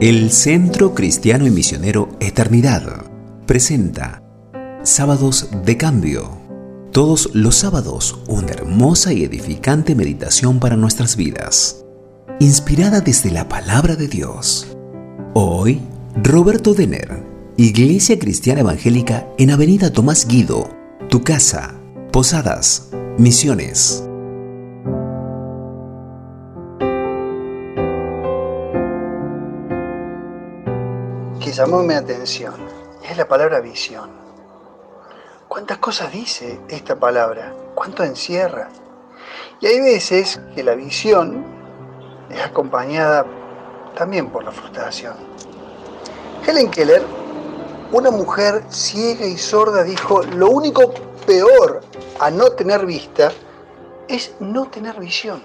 El Centro Cristiano y Misionero Eternidad presenta Sábados de Cambio. Todos los sábados una hermosa y edificante meditación para nuestras vidas, inspirada desde la palabra de Dios. Hoy, Roberto Denner, Iglesia Cristiana Evangélica en Avenida Tomás Guido, Tu Casa, Posadas, Misiones. Llamó mi atención es la palabra visión. ¿Cuántas cosas dice esta palabra? ¿Cuánto encierra? Y hay veces que la visión es acompañada también por la frustración. Helen Keller, una mujer ciega y sorda, dijo, lo único peor a no tener vista es no tener visión.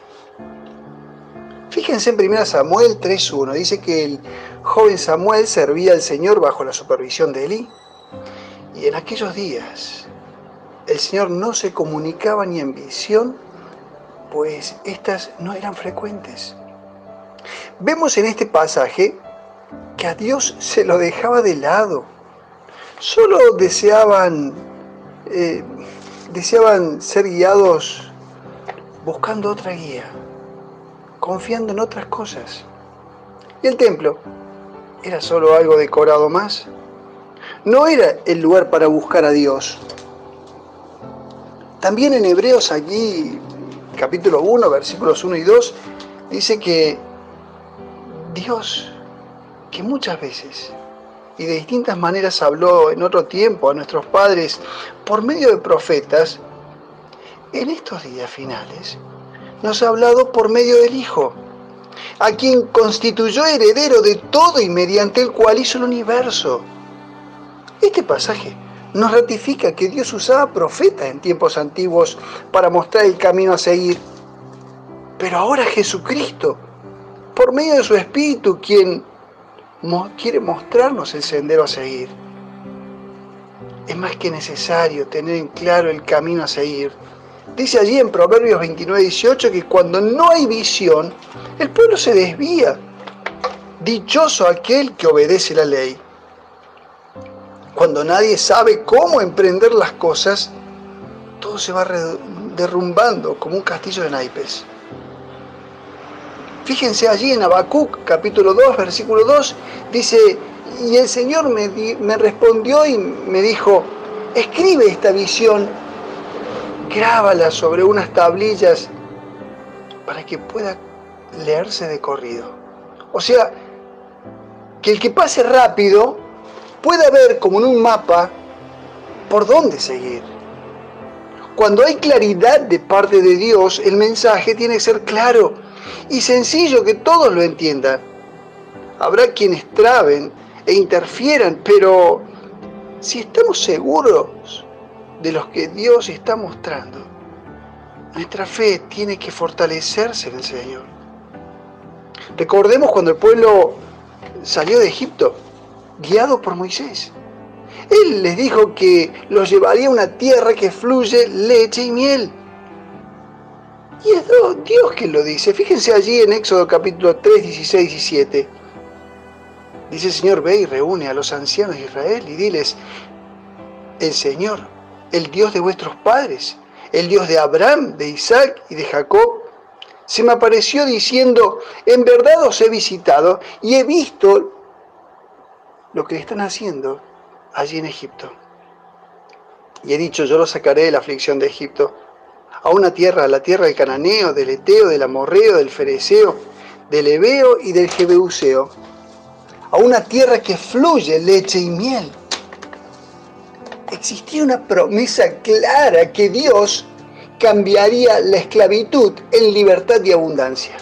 Fíjense en 1 Samuel 3.1, dice que el joven Samuel servía al Señor bajo la supervisión de Elí. Y en aquellos días el Señor no se comunicaba ni en visión, pues estas no eran frecuentes. Vemos en este pasaje que a Dios se lo dejaba de lado. Solo deseaban, eh, deseaban ser guiados buscando otra guía confiando en otras cosas. Y el templo era solo algo decorado más. No era el lugar para buscar a Dios. También en Hebreos aquí, capítulo 1, versículos 1 y 2, dice que Dios, que muchas veces y de distintas maneras habló en otro tiempo a nuestros padres por medio de profetas, en estos días finales nos ha hablado por medio del Hijo, a quien constituyó heredero de todo y mediante el cual hizo el universo. Este pasaje nos ratifica que Dios usaba profetas en tiempos antiguos para mostrar el camino a seguir. Pero ahora Jesucristo, por medio de su Espíritu, quien quiere mostrarnos el sendero a seguir. Es más que necesario tener en claro el camino a seguir Dice allí en Proverbios 29, 18 que cuando no hay visión, el pueblo se desvía. Dichoso aquel que obedece la ley. Cuando nadie sabe cómo emprender las cosas, todo se va derrumbando como un castillo de naipes. Fíjense allí en Habacuc, capítulo 2, versículo 2, dice, y el Señor me, me respondió y me dijo, escribe esta visión grábala sobre unas tablillas para que pueda leerse de corrido. O sea, que el que pase rápido pueda ver como en un mapa por dónde seguir. Cuando hay claridad de parte de Dios, el mensaje tiene que ser claro y sencillo que todos lo entiendan. Habrá quienes traben e interfieran, pero si estamos seguros de los que Dios está mostrando, nuestra fe tiene que fortalecerse en el Señor. Recordemos cuando el pueblo salió de Egipto, guiado por Moisés. Él les dijo que los llevaría a una tierra que fluye leche y miel. Y es Dios quien lo dice. Fíjense allí en Éxodo capítulo 3, 16 y 17. Dice el Señor, ve y reúne a los ancianos de Israel y diles, el Señor, el Dios de vuestros padres, el Dios de Abraham, de Isaac y de Jacob, se me apareció diciendo, en verdad os he visitado y he visto lo que están haciendo allí en Egipto. Y he dicho, yo los sacaré de la aflicción de Egipto, a una tierra, a la tierra del cananeo, del eteo, del amorreo, del fereceo, del ebeo y del jebeuseo, a una tierra que fluye leche y miel existía una promesa clara que Dios cambiaría la esclavitud en libertad y abundancia.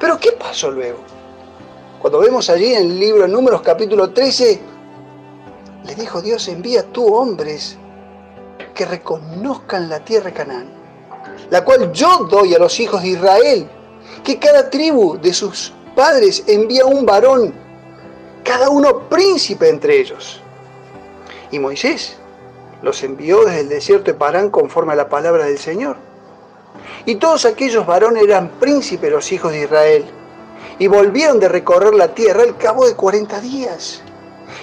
Pero ¿qué pasó luego? Cuando vemos allí en el libro Números capítulo 13, le dijo Dios, envía tú hombres que reconozcan la tierra de Canaán, la cual yo doy a los hijos de Israel, que cada tribu de sus padres envía un varón, cada uno príncipe entre ellos. Y Moisés los envió desde el desierto de Parán conforme a la palabra del Señor. Y todos aquellos varones eran príncipes los hijos de Israel. y volvieron de recorrer la tierra al cabo de 40 días.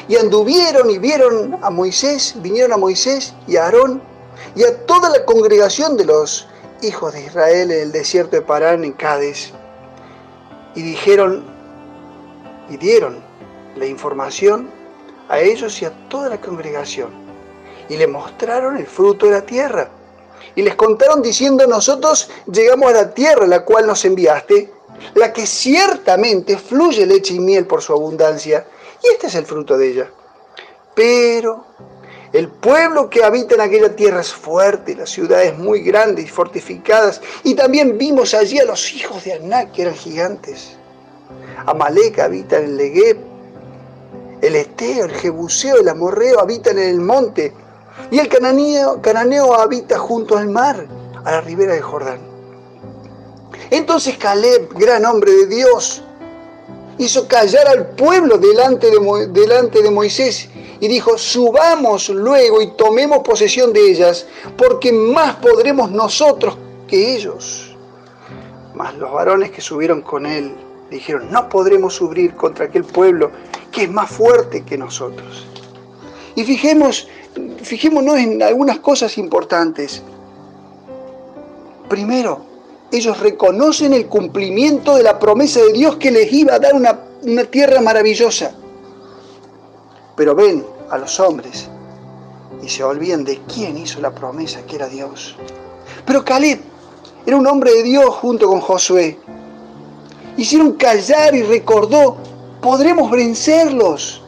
Y anduvieron y vieron a Moisés, vinieron a Moisés y a Aarón y a toda la congregación de los hijos de Israel en el desierto de Parán, en Cádiz. Y dijeron y dieron la información a ellos y a toda la congregación. Y le mostraron el fruto de la tierra. Y les contaron diciendo, nosotros llegamos a la tierra la cual nos enviaste, la que ciertamente fluye leche y miel por su abundancia, y este es el fruto de ella. Pero el pueblo que habita en aquella tierra es fuerte, las ciudades muy grandes y fortificadas, y también vimos allí a los hijos de Anak, que eran gigantes. Amalek habita en el Legueb, el Eteo, el Jebuseo, el Amorreo habitan en el monte, y el cananeo, habita junto al mar, a la ribera del Jordán. Entonces Caleb, gran hombre de Dios, hizo callar al pueblo delante de, delante de Moisés y dijo, subamos luego y tomemos posesión de ellas, porque más podremos nosotros que ellos. Mas los varones que subieron con él dijeron, no podremos subir contra aquel pueblo que es más fuerte que nosotros. Y fijemos, fijémonos en algunas cosas importantes. Primero, ellos reconocen el cumplimiento de la promesa de Dios que les iba a dar una, una tierra maravillosa. Pero ven a los hombres y se olvidan de quién hizo la promesa, que era Dios. Pero Caleb era un hombre de Dios junto con Josué. Hicieron callar y recordó, podremos vencerlos.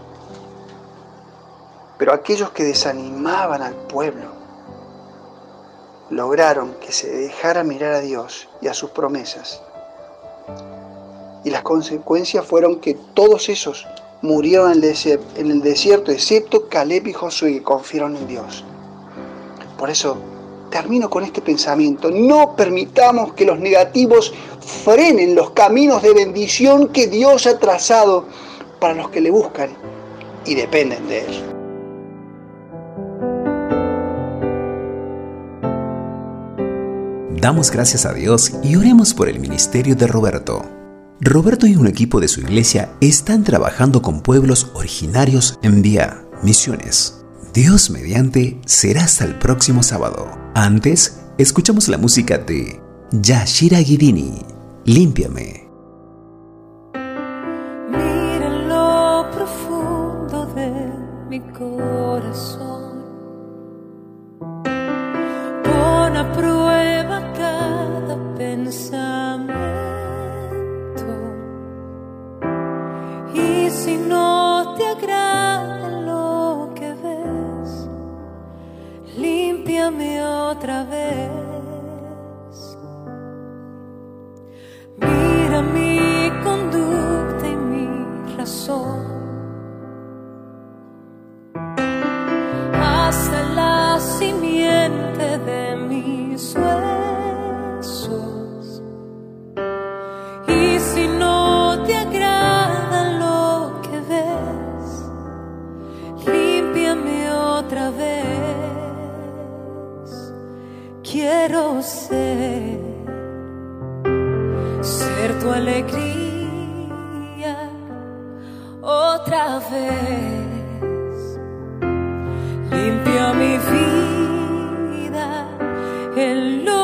Pero aquellos que desanimaban al pueblo lograron que se dejara mirar a Dios y a sus promesas. Y las consecuencias fueron que todos esos murieron en el desierto, excepto Caleb y Josué que confiaron en Dios. Por eso termino con este pensamiento. No permitamos que los negativos frenen los caminos de bendición que Dios ha trazado para los que le buscan y dependen de Él. Damos gracias a Dios y oremos por el ministerio de Roberto. Roberto y un equipo de su iglesia están trabajando con pueblos originarios en Vía Misiones. Dios mediante será hasta el próximo sábado. Antes, escuchamos la música de Yashira Girini, Límpiame. En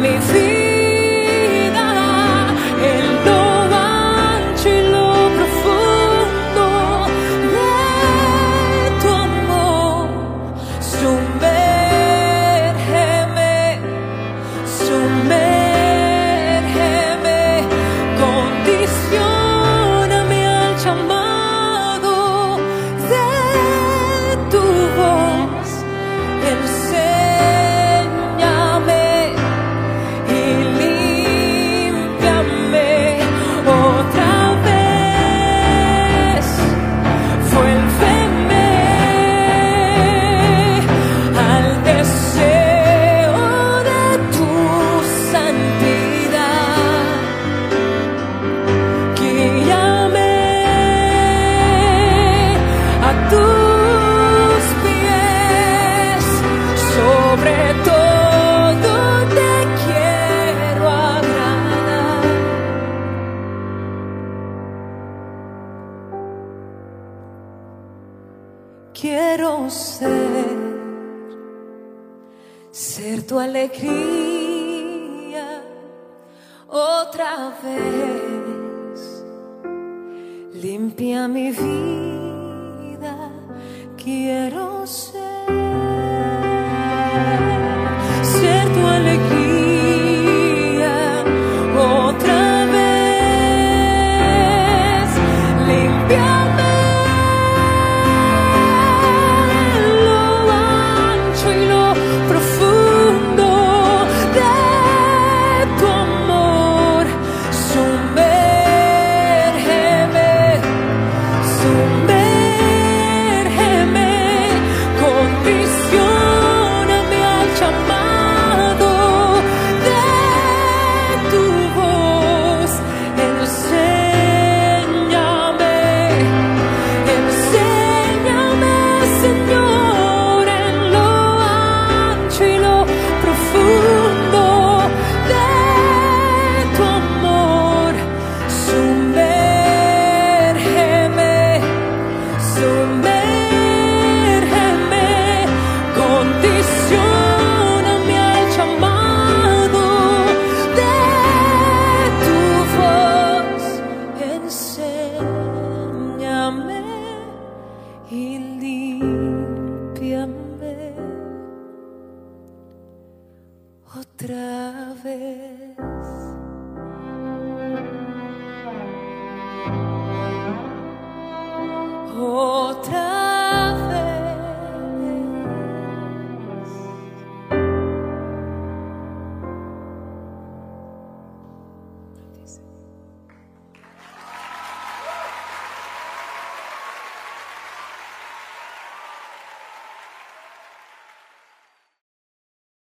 me quiero ser, ser tu alegría otra vez. Limpia mi vida, quiero ser. so